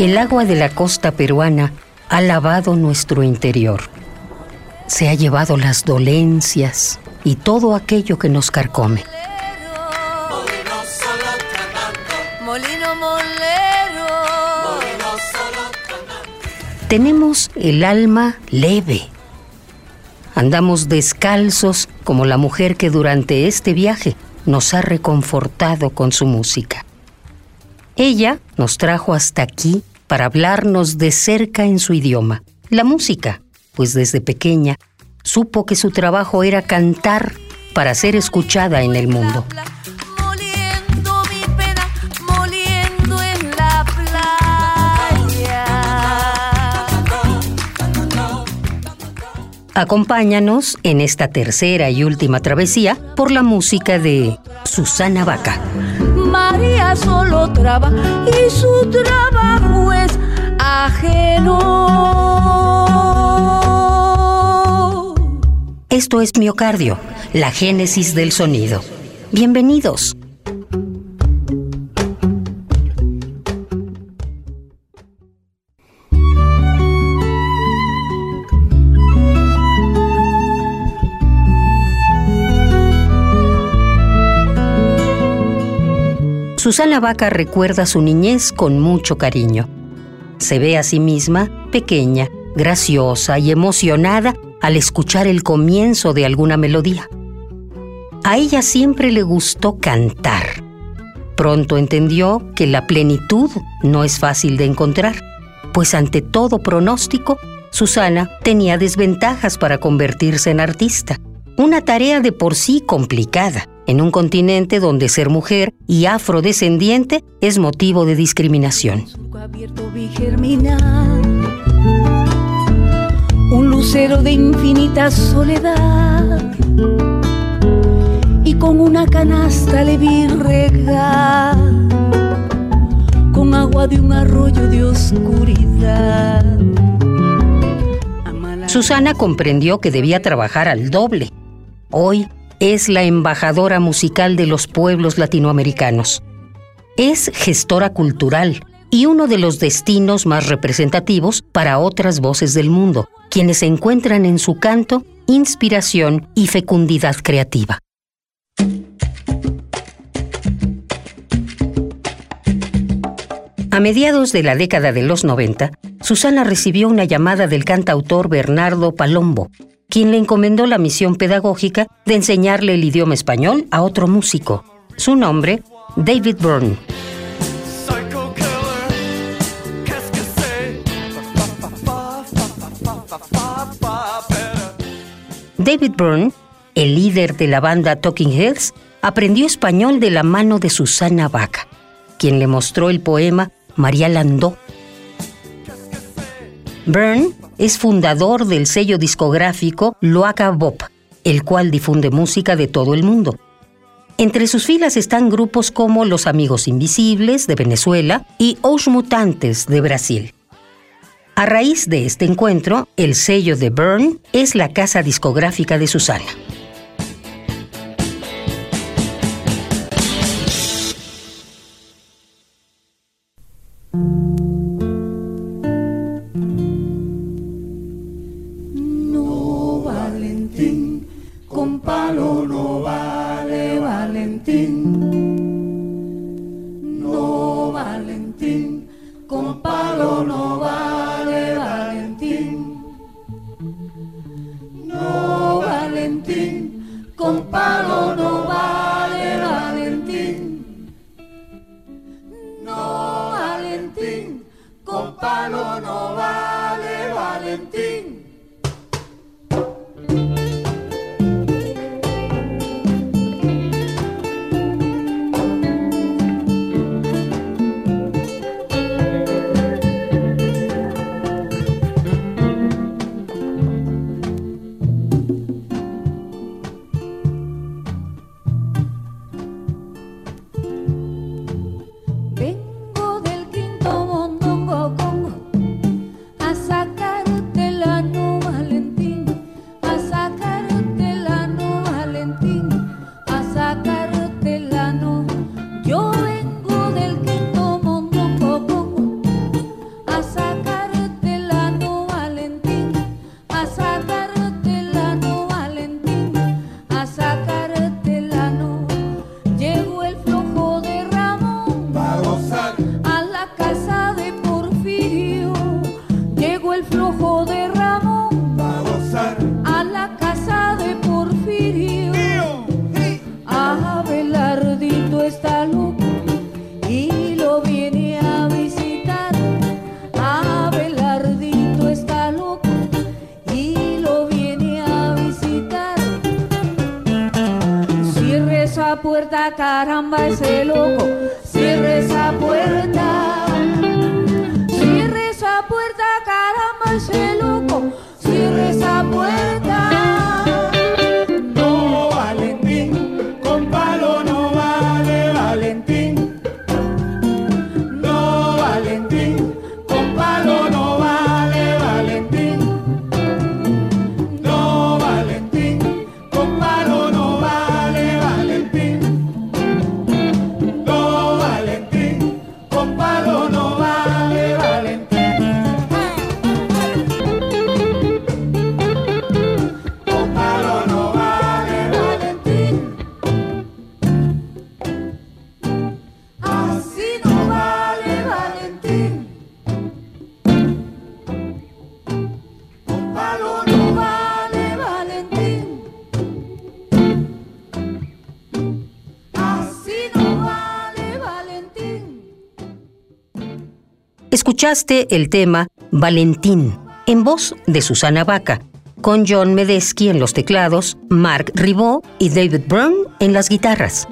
El agua de la costa peruana ha lavado nuestro interior. Se ha llevado las dolencias y todo aquello que nos carcome. Tenemos el alma leve. Andamos descalzos como la mujer que durante este viaje nos ha reconfortado con su música. Ella nos trajo hasta aquí para hablarnos de cerca en su idioma, la música, pues desde pequeña supo que su trabajo era cantar para ser escuchada en el mundo. Acompáñanos en esta tercera y última travesía por la música de Susana Vaca. María solo trabaja y su trabajo es ajeno. Esto es Miocardio, la génesis del sonido. Bienvenidos. Susana Vaca recuerda su niñez con mucho cariño. Se ve a sí misma pequeña, graciosa y emocionada al escuchar el comienzo de alguna melodía. A ella siempre le gustó cantar. Pronto entendió que la plenitud no es fácil de encontrar, pues ante todo pronóstico, Susana tenía desventajas para convertirse en artista, una tarea de por sí complicada en un continente donde ser mujer y afrodescendiente es motivo de discriminación. Un lucero de infinita soledad y con una canasta le vi regar con agua de un arroyo de oscuridad. Susana comprendió que debía trabajar al doble. Hoy es la embajadora musical de los pueblos latinoamericanos. Es gestora cultural y uno de los destinos más representativos para otras voces del mundo, quienes encuentran en su canto inspiración y fecundidad creativa. A mediados de la década de los 90, Susana recibió una llamada del cantautor Bernardo Palombo, quien le encomendó la misión pedagógica de enseñarle el idioma español a otro músico. Su nombre, David Byrne. David Byrne, el líder de la banda Talking Heads, aprendió español de la mano de Susana Vaca, quien le mostró el poema María Landó. Byrne es fundador del sello discográfico Loaca Bob, el cual difunde música de todo el mundo. Entre sus filas están grupos como Los Amigos Invisibles de Venezuela y Os Mutantes de Brasil. A raíz de este encuentro, el sello de Byrne es la casa discográfica de Susana. Valentim. Caramba, ese loco. Escuchaste el tema Valentín, en voz de Susana Vaca, con John Medesky en los teclados, Mark Ribot y David Brown en las guitarras.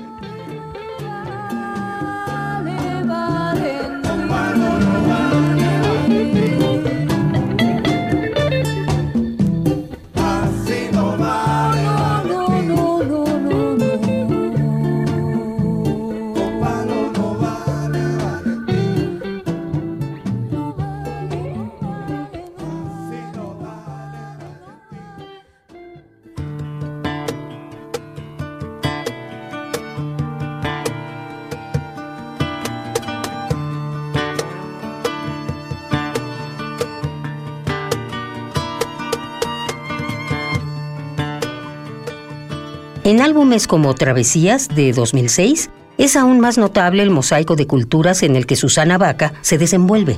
En álbumes como Travesías de 2006, es aún más notable el mosaico de culturas en el que Susana Vaca se desenvuelve.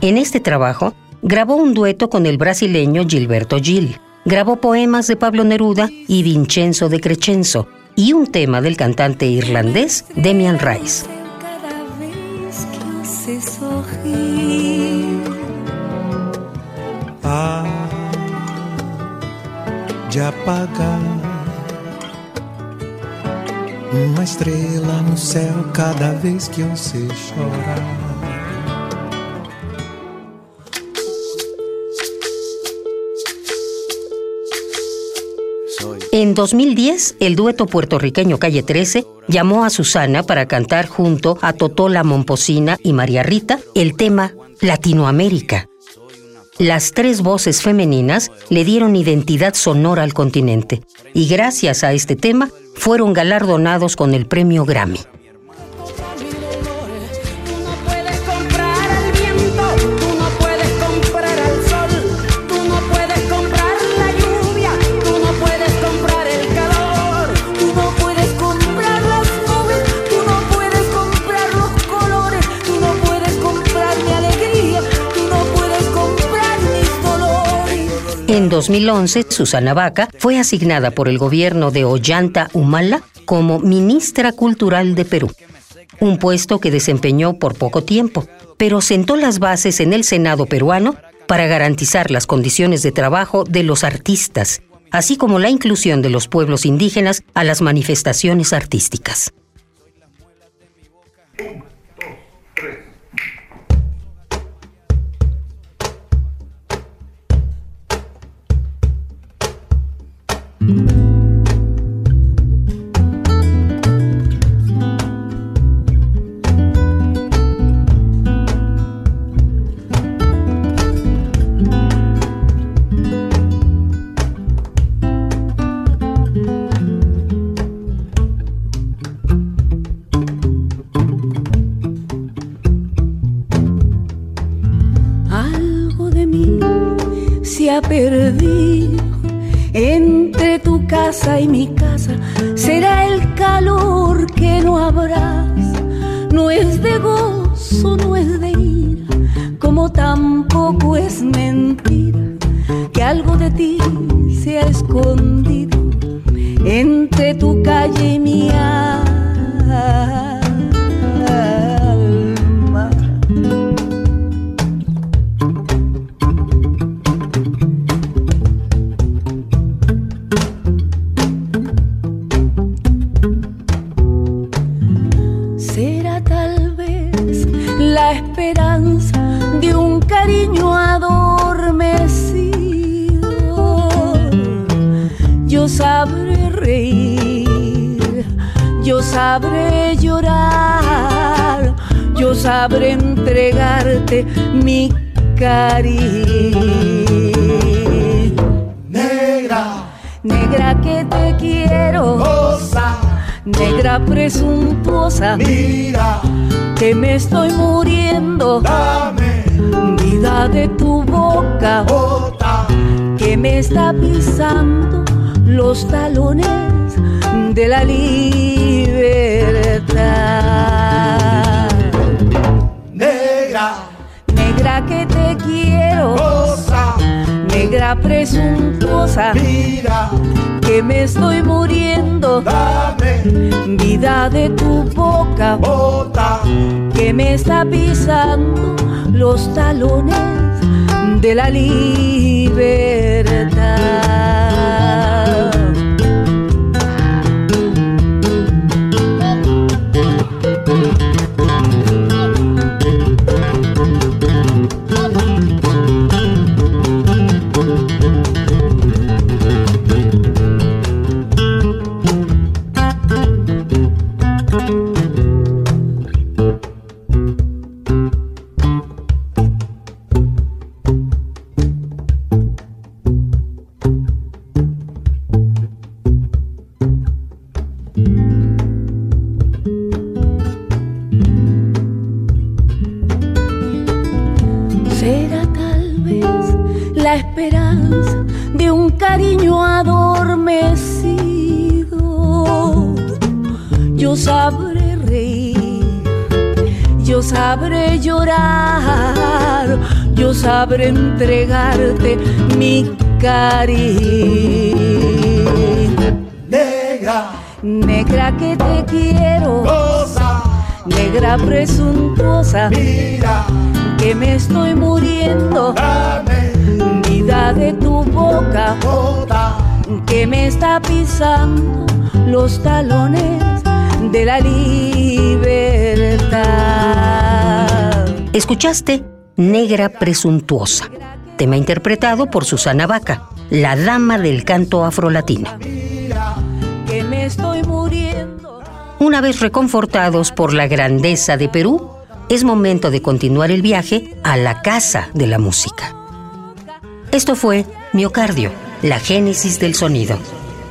En este trabajo, grabó un dueto con el brasileño Gilberto Gil, grabó poemas de Pablo Neruda y Vincenzo de Crescenzo, y un tema del cantante irlandés Demian Rice. Vez que uma estrela no céu cada vez que você chorar. En 2010, el dueto puertorriqueño Calle 13 llamó a Susana para cantar junto a Totola Momposina y María Rita el tema Latinoamérica. Las tres voces femeninas le dieron identidad sonora al continente y gracias a este tema fueron galardonados con el premio Grammy. En 2011, Susana Vaca fue asignada por el gobierno de Ollanta Humala como ministra cultural de Perú, un puesto que desempeñó por poco tiempo, pero sentó las bases en el Senado peruano para garantizar las condiciones de trabajo de los artistas, así como la inclusión de los pueblos indígenas a las manifestaciones artísticas. Algo perdido entre tu casa y mi casa. Será el calor que no habrás. No es de gozo, no es de ira, como tampoco es mentira que algo de ti se ha escondido entre tu calle y mi alma. Yo sabré llorar, yo sabré entregarte mi cariño. Negra, Negra que te quiero, goza, negra presuntuosa. mira, que me estoy muriendo. dame, Vida de tu boca. Bota, que me está pisando los talones de la libertad. negra, Negra que te quiero, goza, negra presuntuosa. Mira, que me estoy muriendo. dame, Vida de tu boca. Bota, que me está pisando los talones de la libertad. Sabré entregarte mi cariño. negra, Negra que te quiero, goza, negra presuntuosa, mira, que me estoy muriendo. dame, Vida de tu boca. Bota, que me está pisando los talones de la libertad. Escuchaste Negra Presuntuosa, tema interpretado por Susana Vaca, la dama del canto afrolatino. Una vez reconfortados por la grandeza de Perú, es momento de continuar el viaje a la casa de la música. Esto fue Miocardio, la génesis del sonido,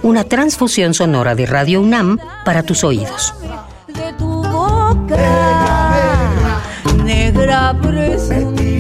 una transfusión sonora de Radio UNAM para tus oídos. De tu boca negra